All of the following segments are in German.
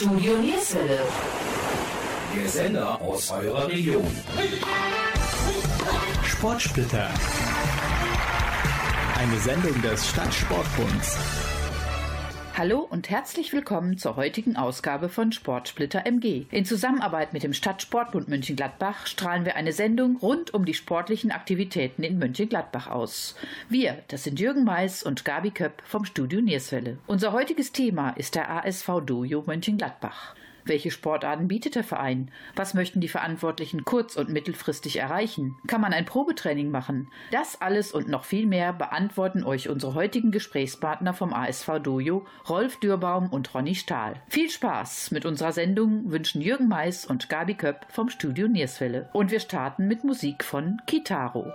Studio Nierswelle. Der Sender aus eurer Region. Sportsplitter. Eine Sendung des Stadtsportbunds. Hallo und herzlich willkommen zur heutigen Ausgabe von Sportsplitter MG. In Zusammenarbeit mit dem Stadtsportbund Mönchengladbach strahlen wir eine Sendung rund um die sportlichen Aktivitäten in Mönchengladbach aus. Wir, das sind Jürgen Mais und Gabi Köpp vom Studio Nierswelle. Unser heutiges Thema ist der ASV Dojo Mönchengladbach. Welche Sportarten bietet der Verein? Was möchten die Verantwortlichen kurz- und mittelfristig erreichen? Kann man ein Probetraining machen? Das alles und noch viel mehr beantworten euch unsere heutigen Gesprächspartner vom ASV Dojo, Rolf Dürbaum und Ronny Stahl. Viel Spaß mit unserer Sendung wünschen Jürgen Mais und Gabi Köpp vom Studio Nierswelle. Und wir starten mit Musik von Kitaro.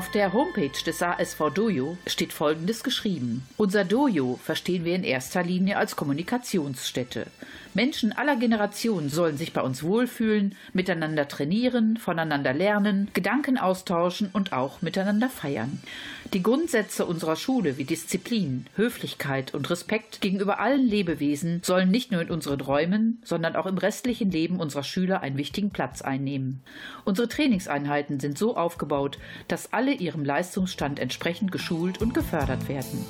Auf der Homepage des ASV Dojo steht Folgendes geschrieben. Unser Dojo verstehen wir in erster Linie als Kommunikationsstätte. Menschen aller Generationen sollen sich bei uns wohlfühlen, miteinander trainieren, voneinander lernen, Gedanken austauschen und auch miteinander feiern. Die Grundsätze unserer Schule wie Disziplin, Höflichkeit und Respekt gegenüber allen Lebewesen sollen nicht nur in unseren Räumen, sondern auch im restlichen Leben unserer Schüler einen wichtigen Platz einnehmen. Unsere Trainingseinheiten sind so aufgebaut, dass alle ihrem Leistungsstand entsprechend geschult und gefördert werden.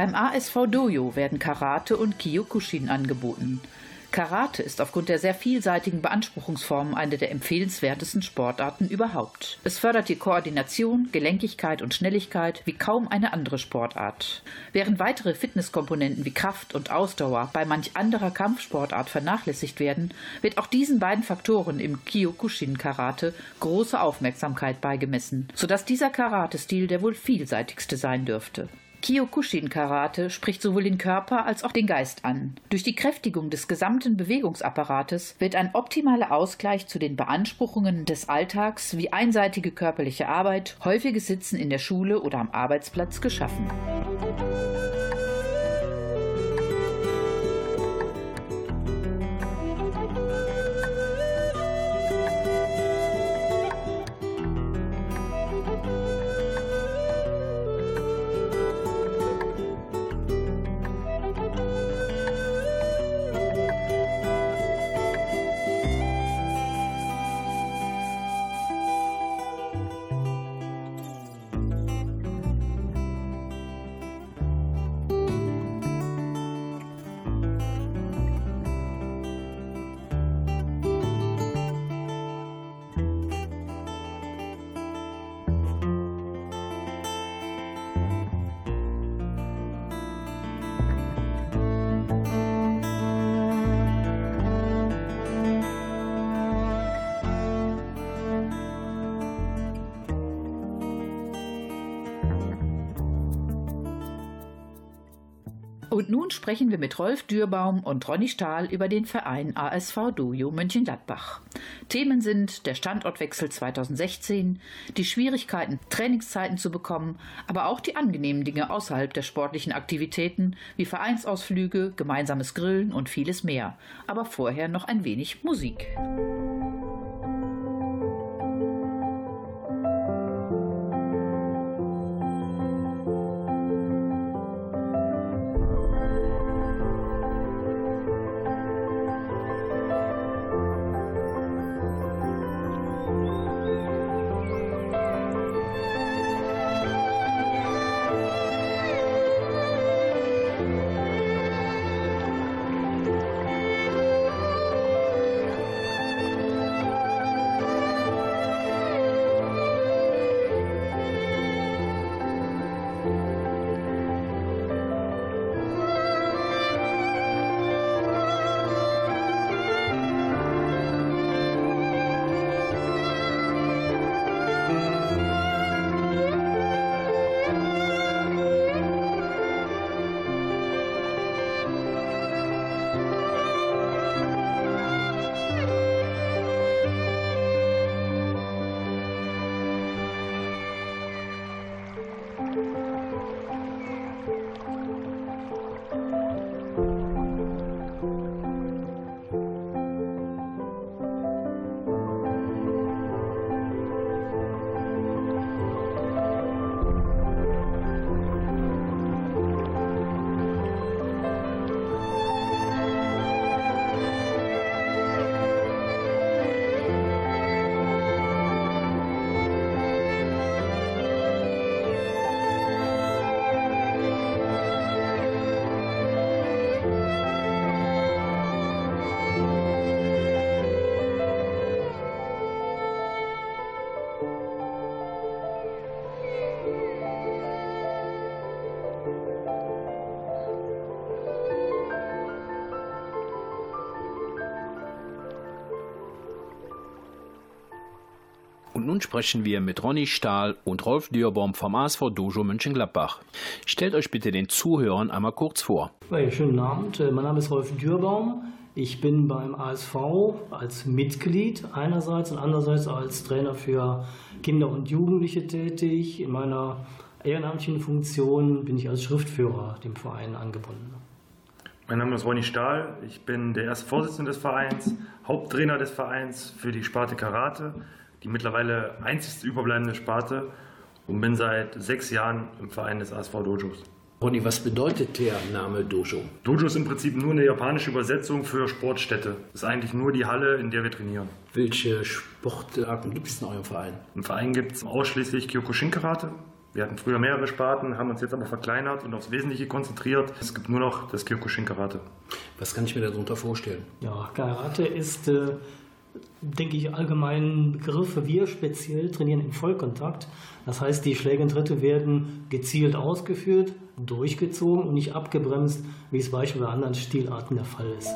Beim ASV Dojo werden Karate und Kyokushin angeboten. Karate ist aufgrund der sehr vielseitigen Beanspruchungsformen eine der empfehlenswertesten Sportarten überhaupt. Es fördert die Koordination, Gelenkigkeit und Schnelligkeit wie kaum eine andere Sportart. Während weitere Fitnesskomponenten wie Kraft und Ausdauer bei manch anderer Kampfsportart vernachlässigt werden, wird auch diesen beiden Faktoren im Kyokushin Karate große Aufmerksamkeit beigemessen, sodass dieser Karate-Stil der wohl vielseitigste sein dürfte. Kyokushin-Karate spricht sowohl den Körper als auch den Geist an. Durch die Kräftigung des gesamten Bewegungsapparates wird ein optimaler Ausgleich zu den Beanspruchungen des Alltags wie einseitige körperliche Arbeit, häufiges Sitzen in der Schule oder am Arbeitsplatz geschaffen. Und nun sprechen wir mit Rolf Dürbaum und Ronny Stahl über den Verein ASV Dojo Mönchengladbach. Themen sind der Standortwechsel 2016, die Schwierigkeiten, Trainingszeiten zu bekommen, aber auch die angenehmen Dinge außerhalb der sportlichen Aktivitäten wie Vereinsausflüge, gemeinsames Grillen und vieles mehr. Aber vorher noch ein wenig Musik. Und nun sprechen wir mit Ronny Stahl und Rolf Dürbaum vom ASV Dojo Mönchengladbach. Stellt euch bitte den Zuhörern einmal kurz vor. Ja, schönen Abend, mein Name ist Rolf Dürbaum. Ich bin beim ASV als Mitglied einerseits und andererseits als Trainer für Kinder und Jugendliche tätig. In meiner ehrenamtlichen Funktion bin ich als Schriftführer dem Verein angebunden. Mein Name ist Ronny Stahl. Ich bin der erste Vorsitzende des Vereins, Haupttrainer des Vereins für die Sparte Karate, die mittlerweile einzigste überbleibende Sparte und bin seit sechs Jahren im Verein des ASV Dojos. Ronny, was bedeutet der Name Dojo? Dojo ist im Prinzip nur eine japanische Übersetzung für Sportstätte. Das ist eigentlich nur die Halle, in der wir trainieren. Welche Sportarten gibt es in eurem Verein? Im Verein gibt es ausschließlich Kyokushin-Karate, Wir hatten früher mehrere Sparten, haben uns jetzt aber verkleinert und aufs Wesentliche konzentriert. Es gibt nur noch das Kyokushin Karate. Was kann ich mir darunter vorstellen? Ja, Karate ist, äh, denke ich, allgemein Begriff. Wir speziell trainieren im Vollkontakt. Das heißt, die Schläge und Tritte werden gezielt ausgeführt, durchgezogen und nicht abgebremst, wie es beispielsweise bei anderen Stilarten der Fall ist.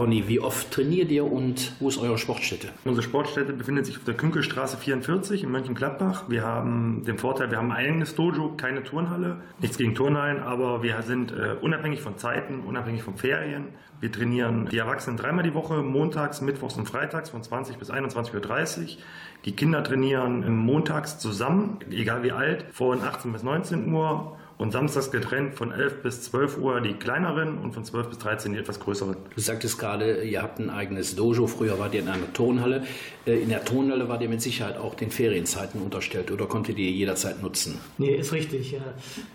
Ronny, wie oft trainiert ihr und wo ist eure Sportstätte? Unsere Sportstätte befindet sich auf der Künkelstraße 44 in Mönchengladbach. Wir haben den Vorteil, wir haben ein eigenes Dojo, keine Turnhalle. Nichts gegen Turnhallen, aber wir sind äh, unabhängig von Zeiten, unabhängig von Ferien. Wir trainieren die Erwachsenen dreimal die Woche, montags, mittwochs und freitags von 20 bis 21.30 Uhr. Die Kinder trainieren montags zusammen, egal wie alt, von 18 bis 19 Uhr und samstags getrennt von 11 bis 12 Uhr die kleineren und von 12 bis 13 die etwas größeren. Du sagtest gerade, ihr habt ein eigenes Dojo. Früher wart ihr in einer Turnhalle. Äh, in der Turnhalle wart ihr mit Sicherheit auch den Ferienzeiten unterstellt oder konntet ihr jederzeit nutzen? Nee, ist richtig. Ja.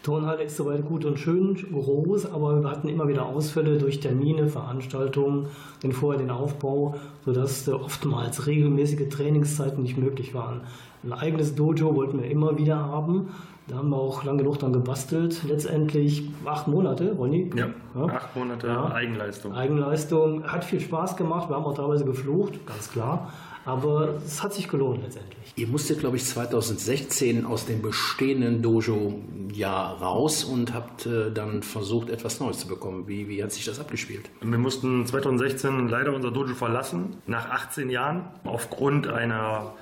Turnhalle ist soweit gut und schön groß, aber wir hatten immer wieder Ausfälle durch Termine, Veranstaltungen, den vorher den Aufbau, sodass oftmals regelmäßige Trainingszeiten nicht möglich waren. Ein eigenes Dojo wollten wir immer wieder haben. Da haben wir auch lange genug dann gebastelt. Letztendlich acht Monate, Ronny. Ja, ja. acht Monate ja. Eigenleistung. Eigenleistung. Hat viel Spaß gemacht. Wir haben auch teilweise geflucht, ganz klar. Aber es hat sich gelohnt letztendlich. Ihr musstet, glaube ich, 2016 aus dem bestehenden Dojo ja raus und habt äh, dann versucht, etwas Neues zu bekommen. Wie, wie hat sich das abgespielt? Wir mussten 2016 leider unser Dojo verlassen, nach 18 Jahren, aufgrund einer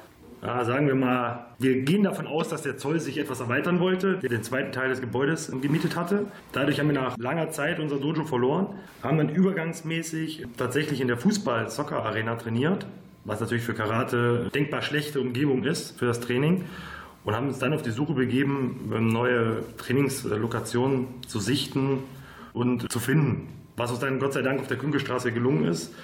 ja, sagen wir mal, wir gehen davon aus, dass der Zoll sich etwas erweitern wollte, der den zweiten Teil des Gebäudes gemietet hatte. Dadurch haben wir nach langer Zeit unser Dojo verloren, haben dann übergangsmäßig tatsächlich in der Fußball-Soccer-Arena trainiert, was natürlich für Karate denkbar schlechte Umgebung ist für das Training und haben uns dann auf die Suche begeben, neue Trainingslokationen zu sichten und zu finden. Was uns dann Gott sei Dank auf der Künkelstraße gelungen ist.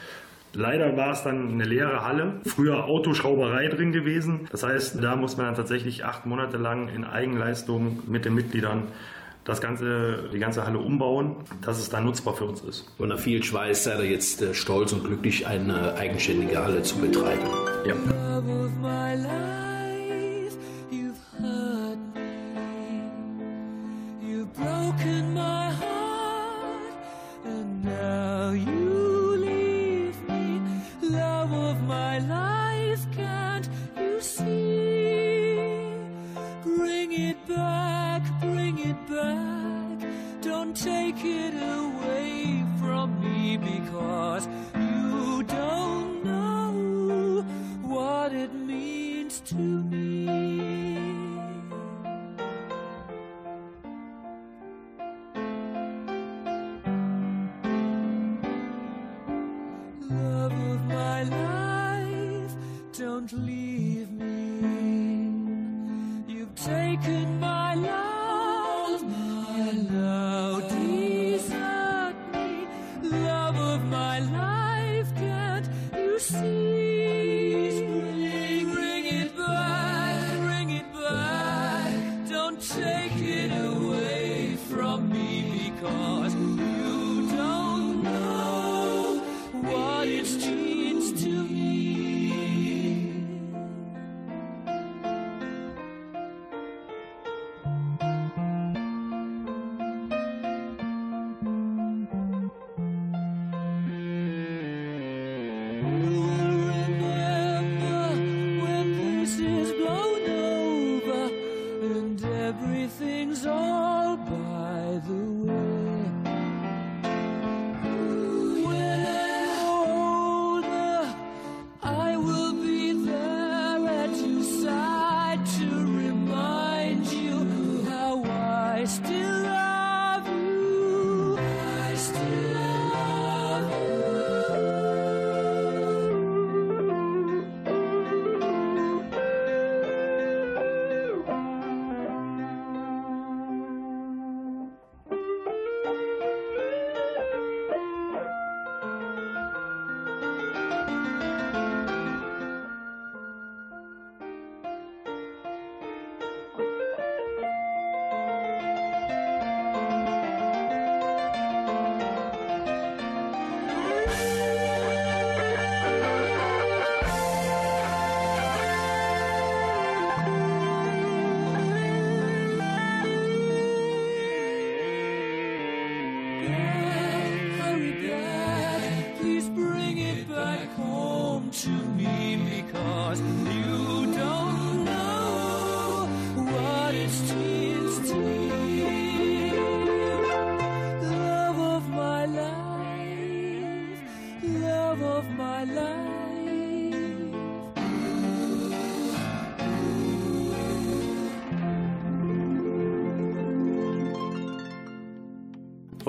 Leider war es dann eine leere Halle, früher Autoschrauberei drin gewesen. Das heißt, da muss man dann tatsächlich acht Monate lang in Eigenleistung mit den Mitgliedern das ganze, die ganze Halle umbauen, dass es dann nutzbar für uns ist. Und nach viel Schweiß seid ihr jetzt äh, stolz und glücklich, eine eigenständige Halle zu betreiben. Ja. Broken back. Don't take it away from me because you don't know what it means to me.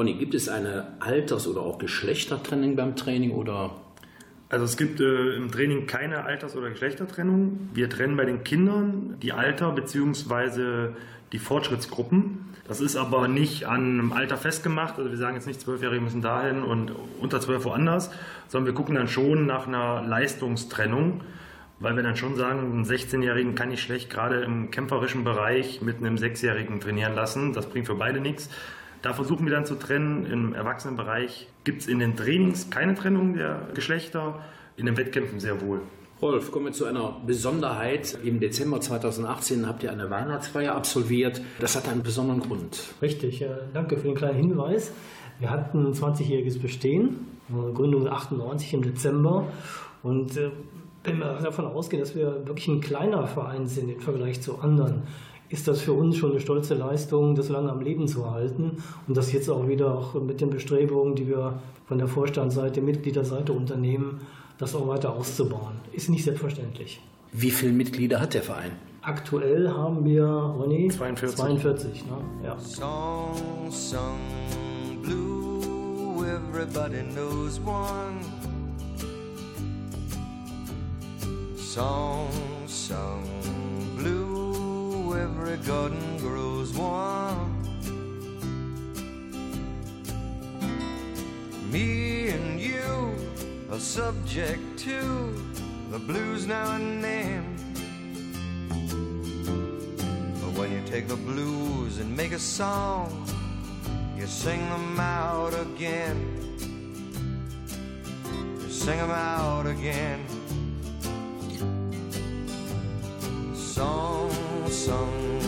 Ronny, gibt es eine Alters- oder auch Geschlechtertrennung beim Training oder? Also es gibt äh, im Training keine Alters- oder Geschlechtertrennung. Wir trennen bei den Kindern die Alter bzw. die Fortschrittsgruppen. Das ist aber nicht an einem Alter festgemacht. Also wir sagen jetzt nicht, Zwölfjährige müssen dahin und unter zwölf woanders, sondern wir gucken dann schon nach einer Leistungstrennung, weil wir dann schon sagen, einen 16-Jährigen kann ich schlecht gerade im kämpferischen Bereich mit einem Sechsjährigen trainieren lassen. Das bringt für beide nichts. Da versuchen wir dann zu trennen. Im Erwachsenenbereich gibt es in den Trainings keine Trennung der Geschlechter, in den Wettkämpfen sehr wohl. Rolf, kommen wir zu einer Besonderheit. Im Dezember 2018 habt ihr eine Weihnachtsfeier absolviert. Das hat einen besonderen Grund. Richtig, danke für den kleinen Hinweis. Wir hatten ein 20-jähriges Bestehen, Gründung 98 im Dezember. Und äh, wenn wir davon ausgehen, dass wir wirklich ein kleiner Verein sind im Vergleich zu anderen, ist das für uns schon eine stolze Leistung, das lange am Leben zu halten und das jetzt auch wieder auch mit den Bestrebungen, die wir von der Vorstandsseite, Mitgliederseite unternehmen, das auch weiter auszubauen. Ist nicht selbstverständlich. Wie viele Mitglieder hat der Verein? Aktuell haben wir, Ronny, 42. 42 ne? ja. Song sung blue, everybody knows one. Song blue, every garden grows one. Me and you are subject to the blues now and then. But when you take the blues and make a song, you sing them out again. You sing them out again. Song sung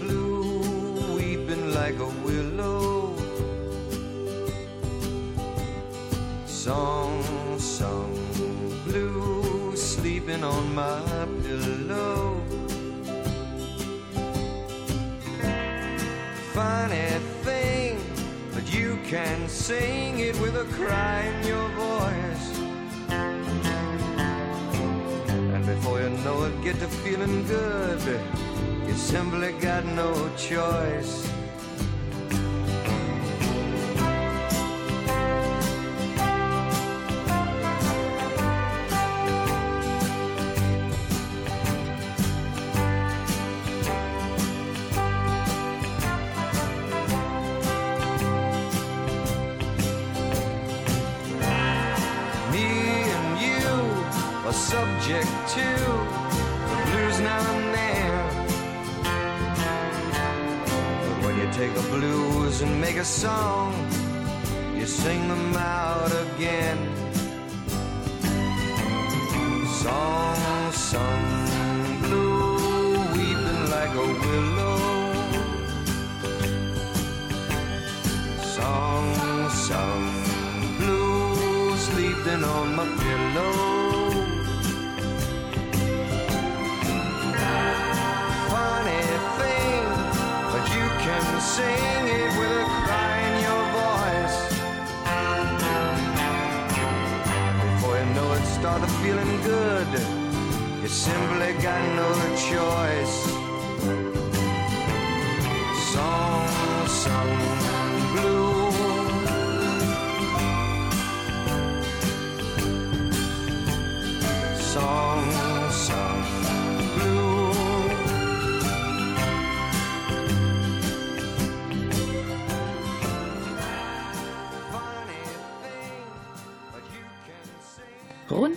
blue, weeping like a willow. Song sung blue, sleeping on my pillow. funny thing, but you can sing it with a cry in your voice. And before you know it, get to feeling good. Simply got no choice.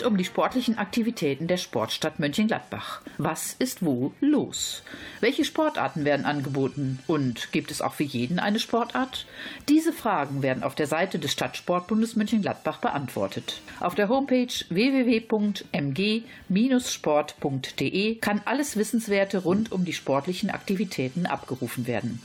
Um die sportlichen Aktivitäten der Sportstadt Mönchengladbach. Was ist wo los? Welche Sportarten werden angeboten? Und gibt es auch für jeden eine Sportart? Diese Fragen werden auf der Seite des Stadtsportbundes Mönchengladbach beantwortet. Auf der Homepage www.mg-sport.de kann alles Wissenswerte rund um die sportlichen Aktivitäten abgerufen werden.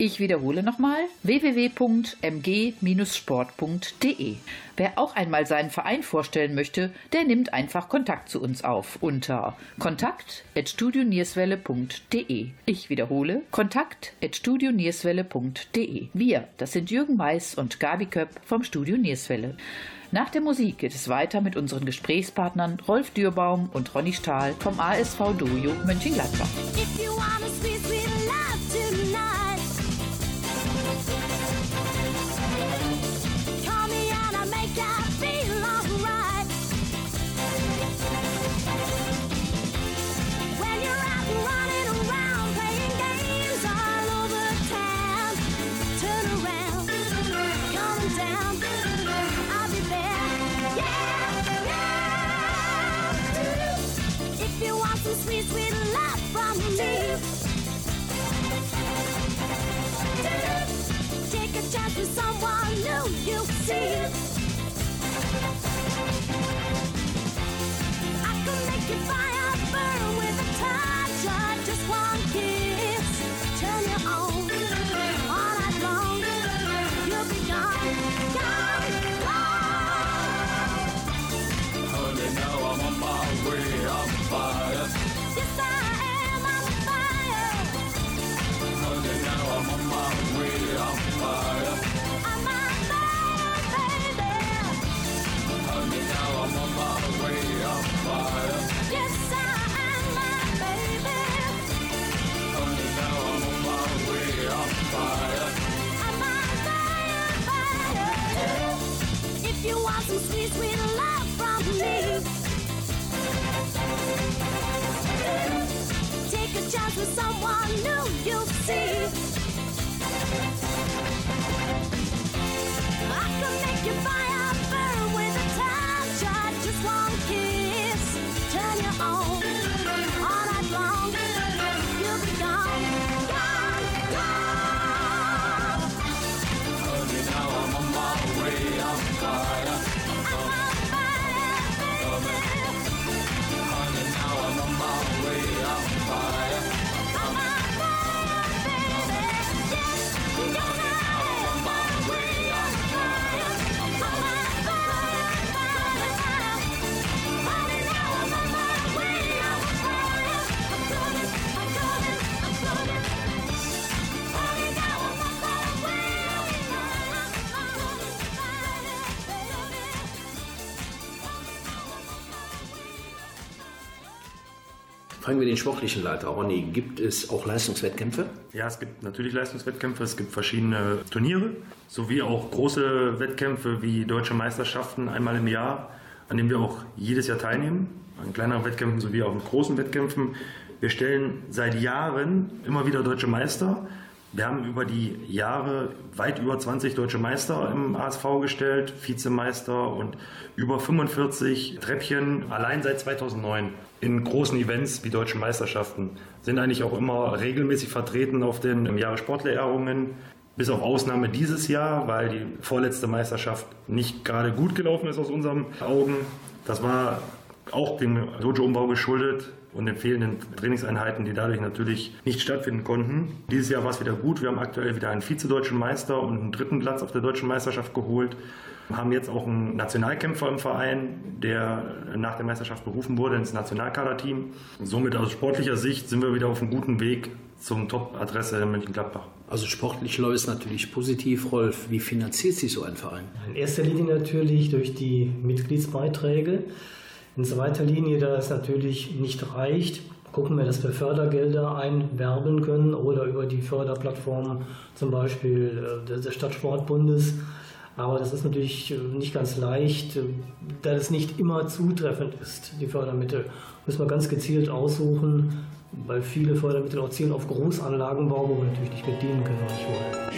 Ich wiederhole nochmal www.mg-sport.de. Wer auch einmal seinen Verein vorstellen möchte, der nimmt einfach Kontakt zu uns auf unter kontakt@studionierswelle.de. Ich wiederhole kontakt@studionierswelle.de. Wir, das sind Jürgen Mais und Gabi Köpp vom Studio Nierswelle. Nach der Musik geht es weiter mit unseren Gesprächspartnern Rolf Dürbaum und Ronny Stahl vom ASV Dojo Mönchengladbach. Chance with someone new you see. I can make your fire Fragen wir den sportlichen Leiter. Ronny, gibt es auch Leistungswettkämpfe? Ja, es gibt natürlich Leistungswettkämpfe, es gibt verschiedene Turniere, sowie auch große Wettkämpfe wie deutsche Meisterschaften einmal im Jahr, an denen wir auch jedes Jahr teilnehmen, an kleineren Wettkämpfen sowie auch an großen Wettkämpfen. Wir stellen seit Jahren immer wieder deutsche Meister. Wir haben über die Jahre weit über 20 deutsche Meister im ASV gestellt, Vizemeister und über 45 Treppchen allein seit 2009 in großen Events wie deutschen Meisterschaften. Sind eigentlich auch immer regelmäßig vertreten auf den im Jahre Sportlehrerungen. Bis auf Ausnahme dieses Jahr, weil die vorletzte Meisterschaft nicht gerade gut gelaufen ist aus unseren Augen. Das war auch dem Dojo-Umbau geschuldet und den fehlenden Trainingseinheiten, die dadurch natürlich nicht stattfinden konnten. Dieses Jahr war es wieder gut. Wir haben aktuell wieder einen Vizedeutschen Meister und einen dritten Platz auf der deutschen Meisterschaft geholt. Wir haben jetzt auch einen Nationalkämpfer im Verein, der nach der Meisterschaft berufen wurde ins Nationalkaderteam. Somit aus sportlicher Sicht sind wir wieder auf einem guten Weg zum Top-Adresse in Mönchengladbach. Also sportlich läuft es natürlich positiv. Rolf, wie finanziert sich so ein Verein? In erster Linie natürlich durch die Mitgliedsbeiträge. In zweiter Linie, da es natürlich nicht reicht, gucken wir, dass wir Fördergelder einwerben können oder über die Förderplattform zum Beispiel äh, des Stadtsportbundes. Aber das ist natürlich äh, nicht ganz leicht, äh, da es nicht immer zutreffend ist, die Fördermittel. Müssen wir ganz gezielt aussuchen, weil viele Fördermittel auch zielen auf Großanlagenbau, wo wir natürlich nicht bedienen können und nicht wollen.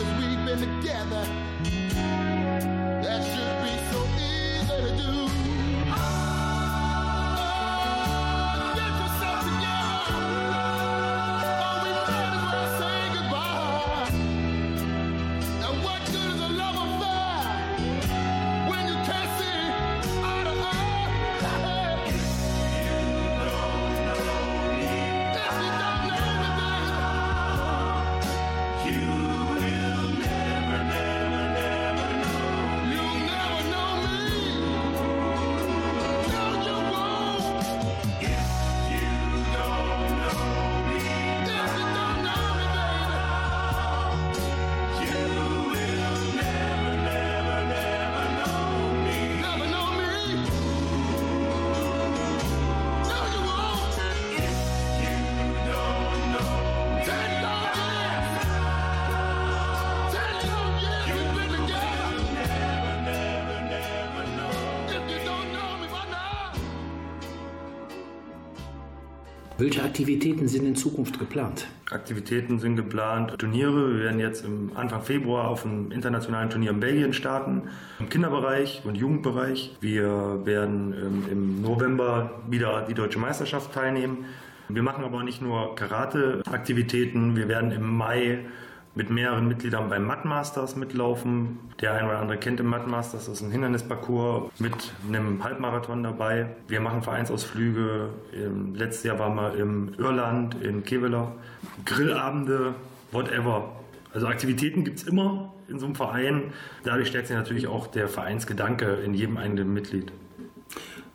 'Cause we've been together. Welche Aktivitäten sind in Zukunft geplant? Aktivitäten sind geplant, Turniere. Wir werden jetzt im Anfang Februar auf einem internationalen Turnier in Belgien starten, im Kinderbereich und Jugendbereich. Wir werden ähm, im November wieder die deutsche Meisterschaft teilnehmen. Wir machen aber nicht nur Karate-Aktivitäten. Wir werden im Mai mit mehreren Mitgliedern beim Mud Masters mitlaufen. Der ein oder andere kennt den Mud Masters, das ist ein Hindernisparcours mit einem Halbmarathon dabei. Wir machen Vereinsausflüge. Ähm, Letztes Jahr waren wir im Irland, in Kevela. Grillabende, whatever. Also Aktivitäten gibt es immer in so einem Verein. Dadurch stärkt sich natürlich auch der Vereinsgedanke in jedem eigenen Mitglied.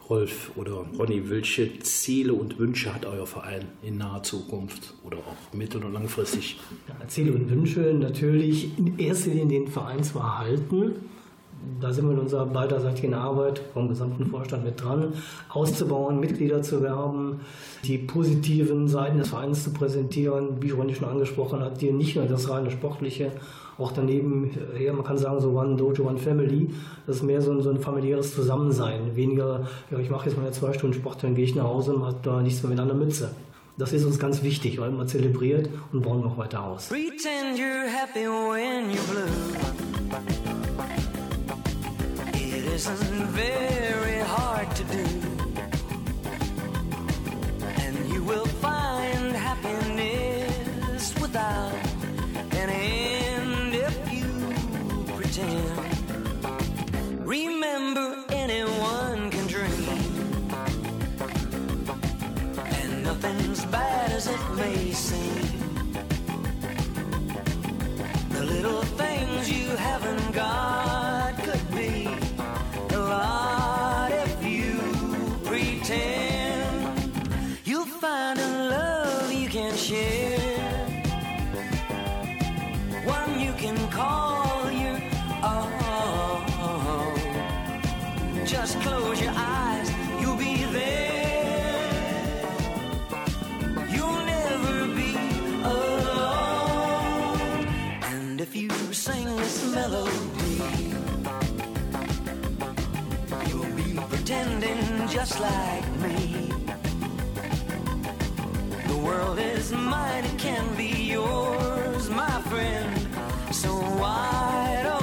Rolf oder Ronny, welche Ziele und Wünsche hat euer Verein in naher Zukunft oder auch mittel- und langfristig? Ja, Ziele und Wünsche natürlich in erster Linie den Verein zu erhalten. Da sind wir in unserer beiderseitigen Arbeit vom gesamten Vorstand mit dran, auszubauen, Mitglieder zu werben, die positiven Seiten des Vereins zu präsentieren, wie Ronny schon angesprochen hat, die nicht nur das reine Sportliche, auch daneben, ja, man kann sagen, so One Dojo, One Family, das ist mehr so ein, so ein familiäres Zusammensein. Weniger, ja, ich mache jetzt meine zwei Stunden Sport, dann gehe ich nach Hause und habe da nichts mehr mit einer Mütze. Das ist uns ganz wichtig, weil man zelebriert und bauen noch weiter aus. Isn't very this melody, you'll be pretending just like me. The world is mine, it can be yours, my friend. So why don't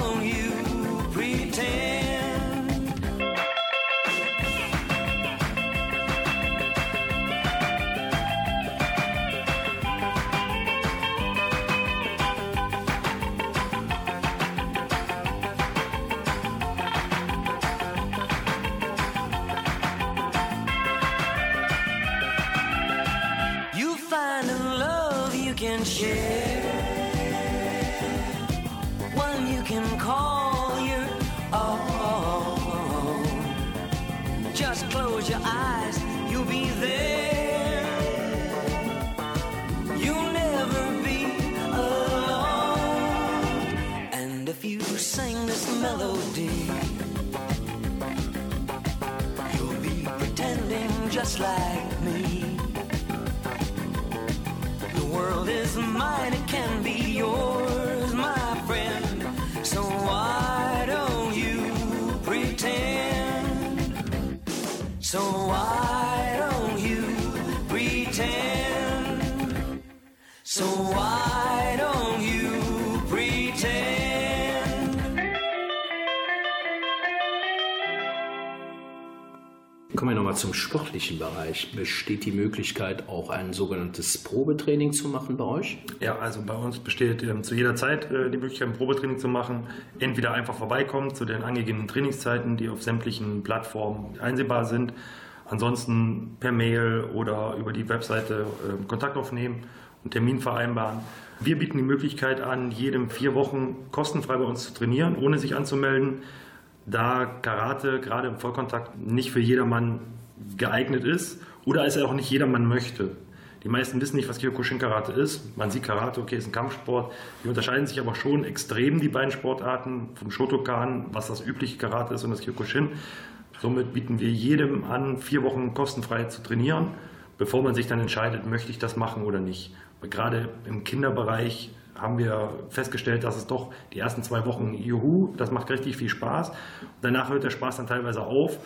So why don't you pretend? Kommen wir nochmal zum sportlichen Bereich. Besteht die Möglichkeit, auch ein sogenanntes Probetraining zu machen bei euch? Ja, also bei uns besteht ähm, zu jeder Zeit äh, die Möglichkeit, ein Probetraining zu machen. Entweder einfach vorbeikommen zu den angegebenen Trainingszeiten, die auf sämtlichen Plattformen einsehbar sind. Ansonsten per Mail oder über die Webseite äh, Kontakt aufnehmen und Termin vereinbaren. Wir bieten die Möglichkeit an, jedem vier Wochen kostenfrei bei uns zu trainieren, ohne sich anzumelden, da Karate gerade im Vollkontakt nicht für jedermann geeignet ist oder es auch nicht jedermann möchte. Die meisten wissen nicht, was Kyokushin Karate ist. Man sieht Karate, okay, ist ein Kampfsport. Die unterscheiden sich aber schon extrem, die beiden Sportarten, vom Shotokan, was das übliche Karate ist, und das Kyokushin. Somit bieten wir jedem an, vier Wochen kostenfrei zu trainieren, bevor man sich dann entscheidet, möchte ich das machen oder nicht. Gerade im Kinderbereich haben wir festgestellt, dass es doch die ersten zwei Wochen, juhu, das macht richtig viel Spaß. Danach hört der Spaß dann teilweise auf.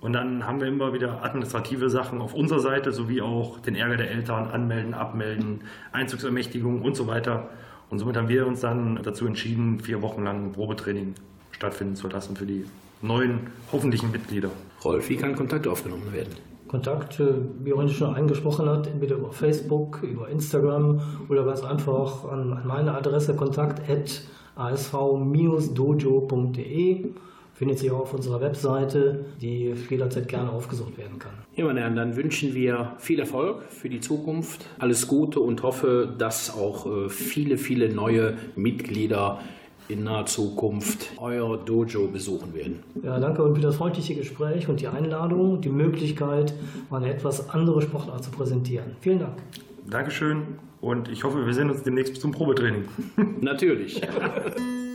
Und dann haben wir immer wieder administrative Sachen auf unserer Seite, sowie auch den Ärger der Eltern, anmelden, abmelden, Einzugsermächtigung und so weiter. Und somit haben wir uns dann dazu entschieden, vier Wochen lang Probetraining stattfinden zu lassen für die neuen hoffentlichen Mitglieder. Rolf, wie kann Kontakt aufgenommen werden? Kontakt, wie Ronny schon angesprochen hat, entweder über Facebook, über Instagram oder ganz einfach an, an meine Adresse kontakt asv-dojo.de. Findet sich auch auf unserer Webseite, die jederzeit gerne aufgesucht werden kann. Ja, meine Herren, dann wünschen wir viel Erfolg für die Zukunft, alles Gute und hoffe, dass auch äh, viele, viele neue Mitglieder in naher Zukunft euer Dojo besuchen werden. Ja, danke und für das freundliche Gespräch und die Einladung, die Möglichkeit, mal eine etwas andere Sportart zu präsentieren. Vielen Dank. Dankeschön und ich hoffe, wir sehen uns demnächst zum Probetraining. Natürlich.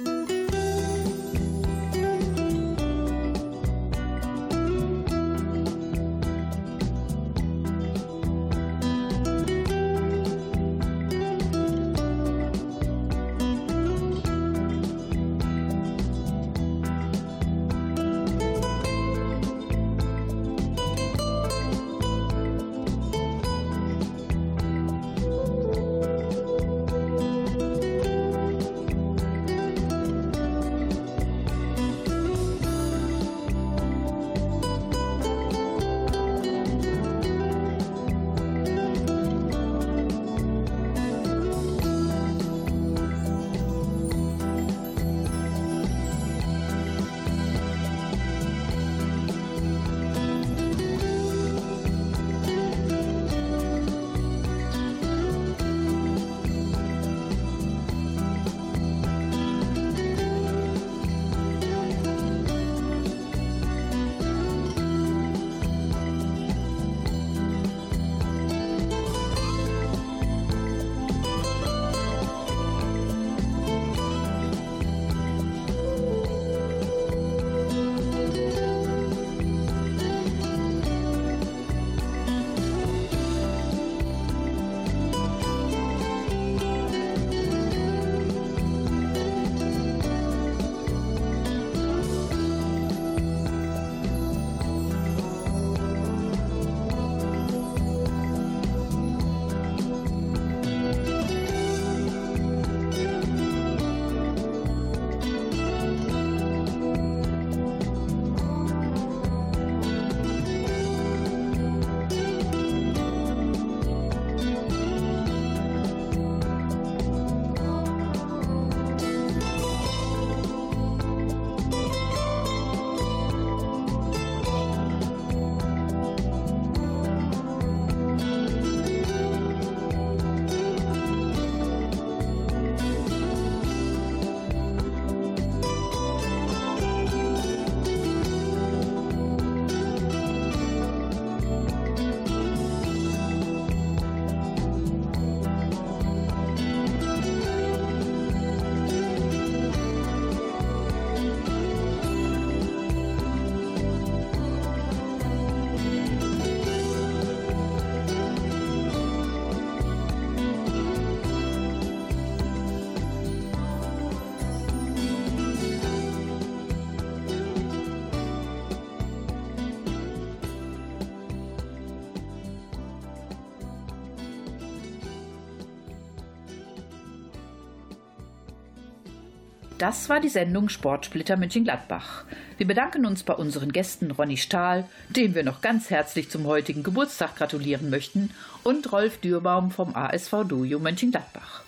Das war die Sendung Sportsplitter Mönchengladbach. Wir bedanken uns bei unseren Gästen Ronny Stahl, dem wir noch ganz herzlich zum heutigen Geburtstag gratulieren möchten, und Rolf Dürbaum vom ASV Dojo Mönchengladbach.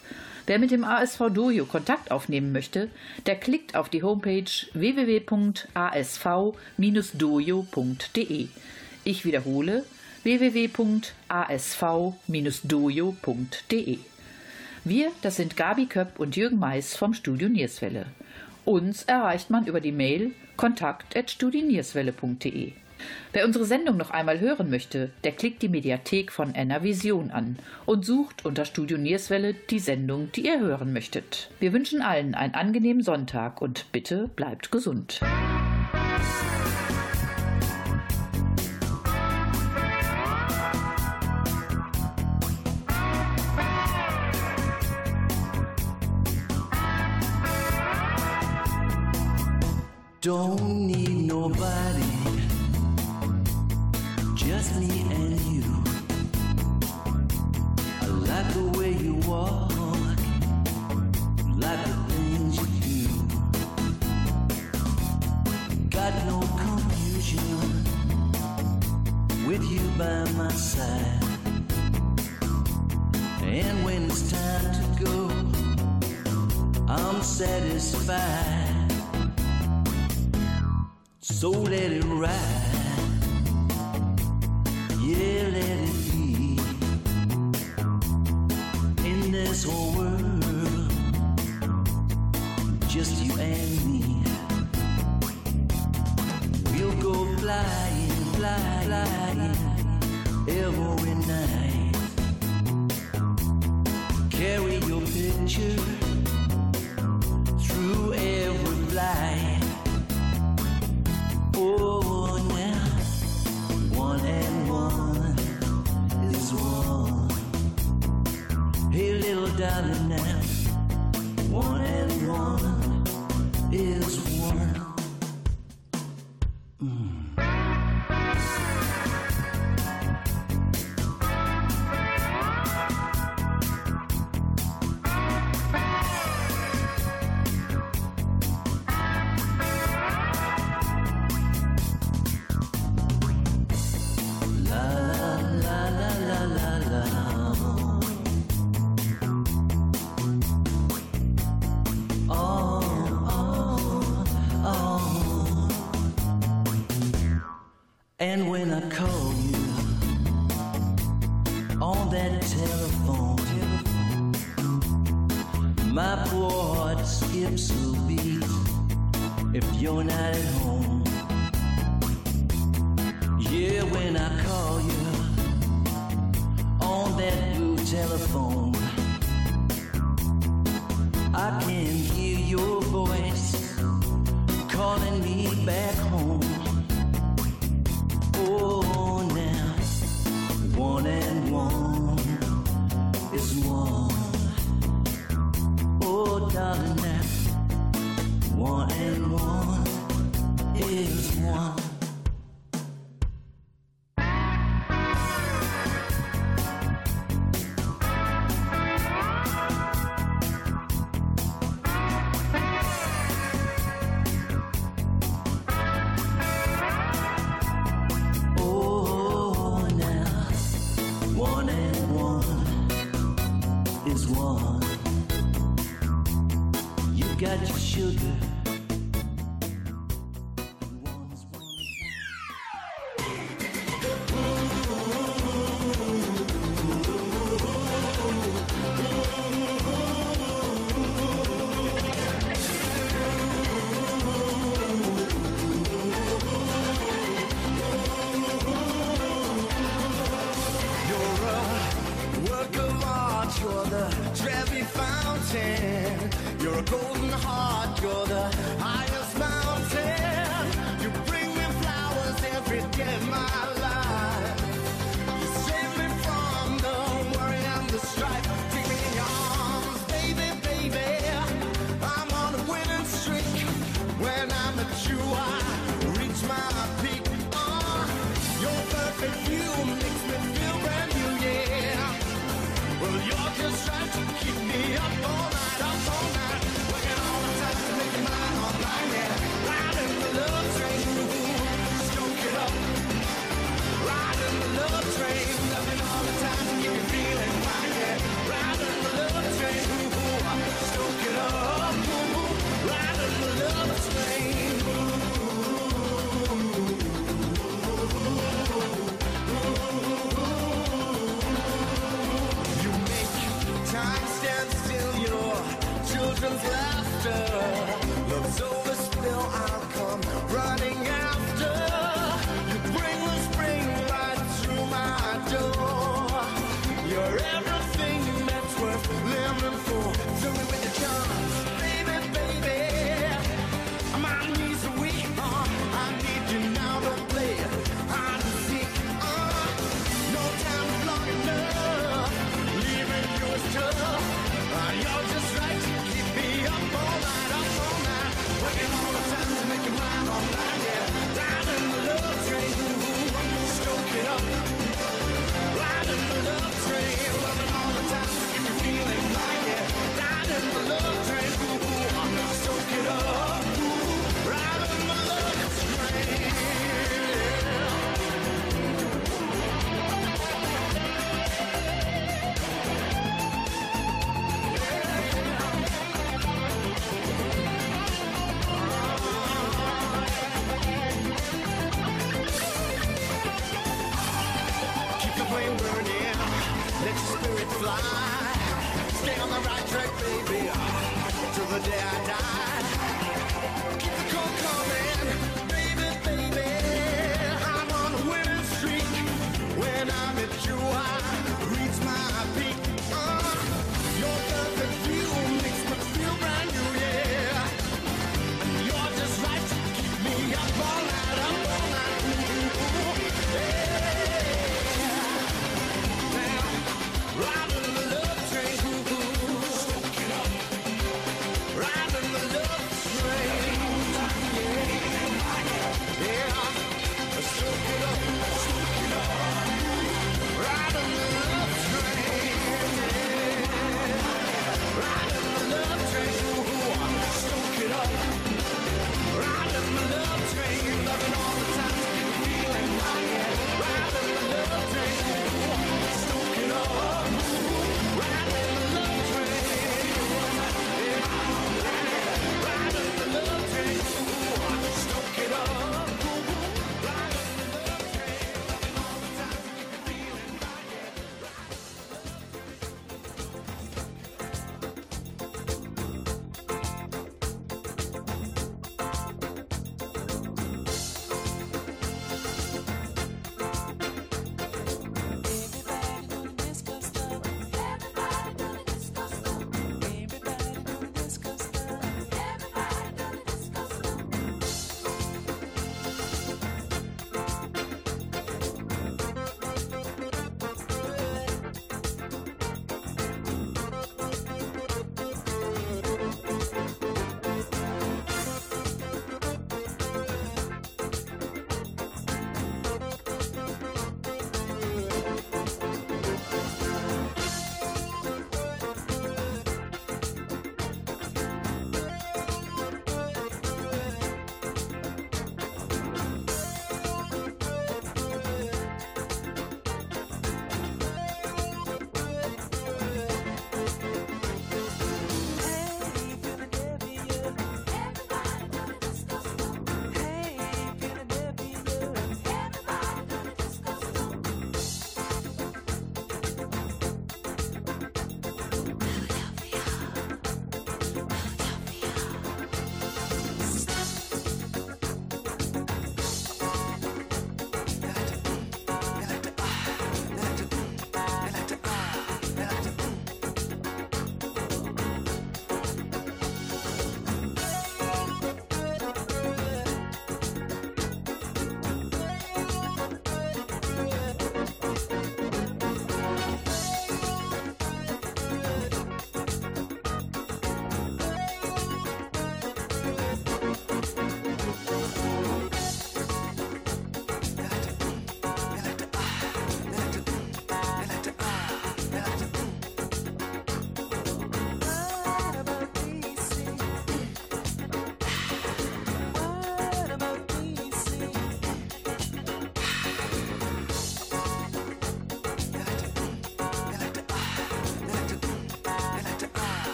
Wer mit dem ASV Dojo Kontakt aufnehmen möchte, der klickt auf die Homepage www.asv-dojo.de. Ich wiederhole www.asv-dojo.de. Wir, das sind Gabi Köpp und Jürgen Mais vom Studio Nierswelle. Uns erreicht man über die Mail kontakt.studienierswelle.de. Wer unsere Sendung noch einmal hören möchte, der klickt die Mediathek von NRVision an und sucht unter Studio Nierswelle die Sendung, die ihr hören möchtet. Wir wünschen allen einen angenehmen Sonntag und bitte bleibt gesund. Don't need nobody, just me and you. I like the way you walk, like the things you do. Got no confusion with you by my side. And when it's time to go, I'm satisfied. So let it ride. Yeah, let it be. In this whole world, just you and me. We'll go flying, fly, flying every night. Carry your picture through every flight. Darling, now one and one is one. Calling me back home. Oh, now one and one is one. Oh, darling, now one and one is one. The right track, baby, till the day I die. Oh.